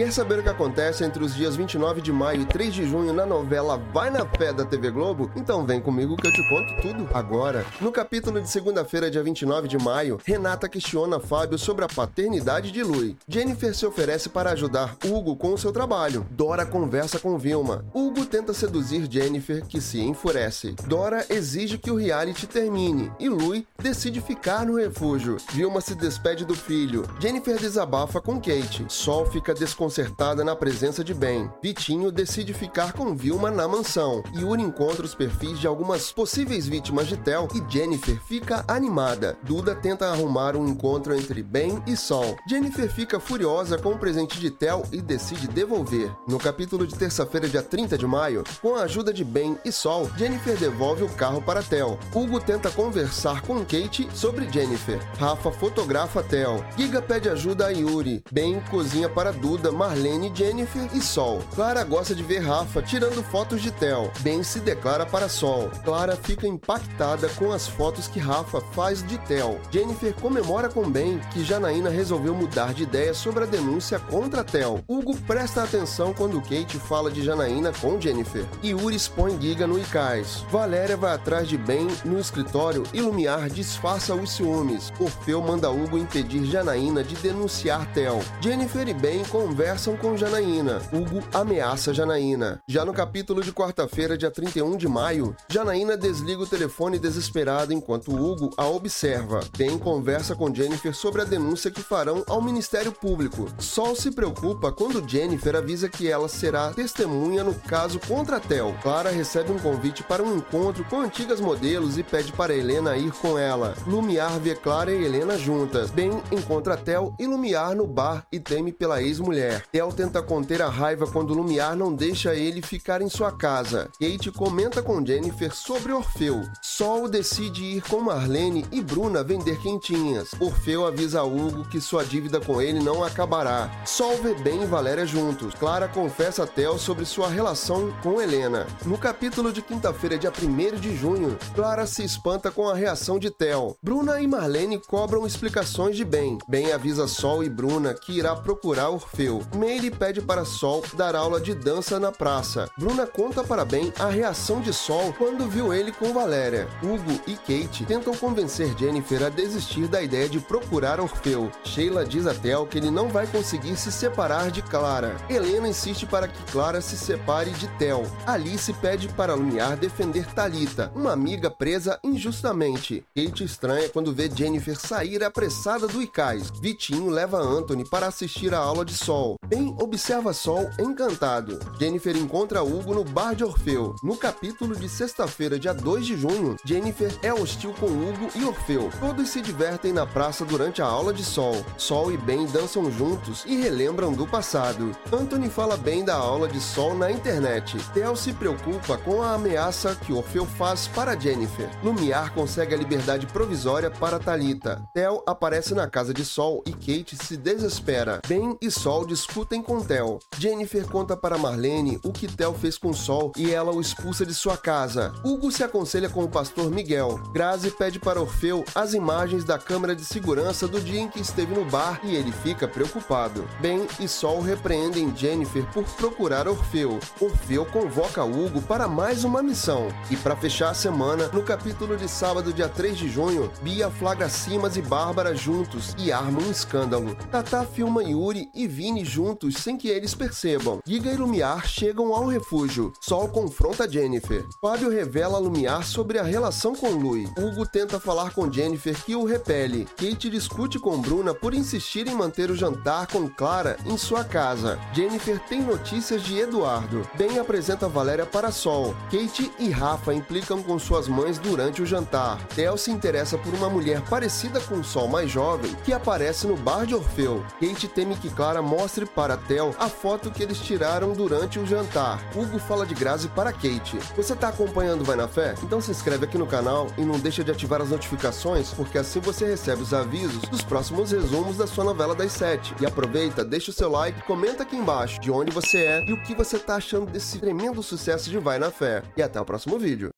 Quer saber o que acontece entre os dias 29 de maio e 3 de junho na novela Vai na Fé da TV Globo? Então vem comigo que eu te conto tudo agora. No capítulo de segunda-feira, dia 29 de maio, Renata questiona Fábio sobre a paternidade de Lui. Jennifer se oferece para ajudar Hugo com o seu trabalho. Dora conversa com Vilma. Hugo tenta seduzir Jennifer, que se enfurece. Dora exige que o reality termine e Lui decide ficar no refúgio. Vilma se despede do filho. Jennifer desabafa com Kate. Sol fica desconcertada desconcertada na presença de Ben. Vitinho decide ficar com Vilma na mansão. Yuri encontra os perfis de algumas possíveis vítimas de Tel e Jennifer fica animada. Duda tenta arrumar um encontro entre Ben e Sol. Jennifer fica furiosa com o presente de Tel e decide devolver. No capítulo de terça-feira, dia 30 de maio, com a ajuda de Ben e Sol, Jennifer devolve o carro para Tel. Hugo tenta conversar com Kate sobre Jennifer. Rafa fotografa Tel. Giga pede ajuda a Yuri. Ben cozinha para Duda, Marlene, Jennifer e Sol. Clara gosta de ver Rafa tirando fotos de Tel. Ben se declara para Sol. Clara fica impactada com as fotos que Rafa faz de Tel. Jennifer comemora com Ben que Janaína resolveu mudar de ideia sobre a denúncia contra Tel. Hugo presta atenção quando Kate fala de Janaína com Jennifer. Yuri expõe Giga no Icais. Valéria vai atrás de Ben no escritório e Lumiar disfarça os ciúmes. Orfeu manda Hugo impedir Janaína de denunciar Tel. Jennifer e Ben conversam conversam com Janaína. Hugo ameaça Janaína. Já no capítulo de quarta-feira, dia 31 de maio, Janaína desliga o telefone desesperada enquanto Hugo a observa. Ben conversa com Jennifer sobre a denúncia que farão ao Ministério Público. Sol se preocupa quando Jennifer avisa que ela será testemunha no caso contra Tel. Clara recebe um convite para um encontro com antigas modelos e pede para Helena ir com ela. Lumiar vê Clara e Helena juntas. Ben encontra Tel e Lumiar no bar e teme pela ex-mulher. Tel tenta conter a raiva quando Lumiar não deixa ele ficar em sua casa. Kate comenta com Jennifer sobre Orfeu. Sol decide ir com Marlene e Bruna vender quentinhas. Orfeu avisa Hugo que sua dívida com ele não acabará. Sol vê Ben e Valéria juntos. Clara confessa a Tel sobre sua relação com Helena. No capítulo de quinta-feira, dia 1 de junho, Clara se espanta com a reação de Tel. Bruna e Marlene cobram explicações de Ben. Ben avisa Sol e Bruna que irá procurar Orfeu. Meire pede para Sol dar aula de dança na praça. Bruna conta para Ben a reação de Sol quando viu ele com Valéria. Hugo e Kate tentam convencer Jennifer a desistir da ideia de procurar Orfeu. Sheila diz a Tel que ele não vai conseguir se separar de Clara. Helena insiste para que Clara se separe de Tel. Alice pede para Lumiar defender Talita, uma amiga presa injustamente. Kate estranha quando vê Jennifer sair apressada do Icais. Vitinho leva Anthony para assistir a aula de Sol. Ben observa Sol encantado. Jennifer encontra Hugo no bar de Orfeu. No capítulo de sexta-feira, dia 2 de junho, Jennifer é hostil com Hugo e Orfeu. Todos se divertem na praça durante a aula de Sol. Sol e Ben dançam juntos e relembram do passado. Anthony fala bem da aula de Sol na internet. Tel se preocupa com a ameaça que Orfeu faz para Jennifer. Lumiar consegue a liberdade provisória para Talita. Tel aparece na casa de Sol e Kate se desespera. Ben e Sol discutem discutem com Tel. Jennifer conta para Marlene o que Tel fez com Sol e ela o expulsa de sua casa. Hugo se aconselha com o pastor Miguel. Grazi pede para Orfeu as imagens da câmera de segurança do dia em que esteve no bar e ele fica preocupado. Ben e Sol repreendem Jennifer por procurar Orfeu. Orfeu convoca Hugo para mais uma missão. E para fechar a semana, no capítulo de sábado, dia 3 de junho, Bia flagra Simas e Bárbara juntos e arma um escândalo. Tata filma Yuri e Vini juntos sem que eles percebam. Giga e Lumiar chegam ao refúgio. Sol confronta Jennifer. Fábio revela a Lumiar sobre a relação com Lui. Hugo tenta falar com Jennifer que o repele. Kate discute com Bruna por insistir em manter o jantar com Clara em sua casa. Jennifer tem notícias de Eduardo. Ben apresenta Valéria para Sol. Kate e Rafa implicam com suas mães durante o jantar. Tel se interessa por uma mulher parecida com Sol mais jovem que aparece no bar de Orfeu. Kate teme que Clara mostre para Tel a foto que eles tiraram durante o jantar. Hugo fala de Grazi para Kate. Você está acompanhando Vai na Fé? Então se inscreve aqui no canal e não deixa de ativar as notificações, porque assim você recebe os avisos dos próximos resumos da sua novela das sete. E aproveita, deixa o seu like, comenta aqui embaixo de onde você é e o que você está achando desse tremendo sucesso de Vai na Fé. E até o próximo vídeo.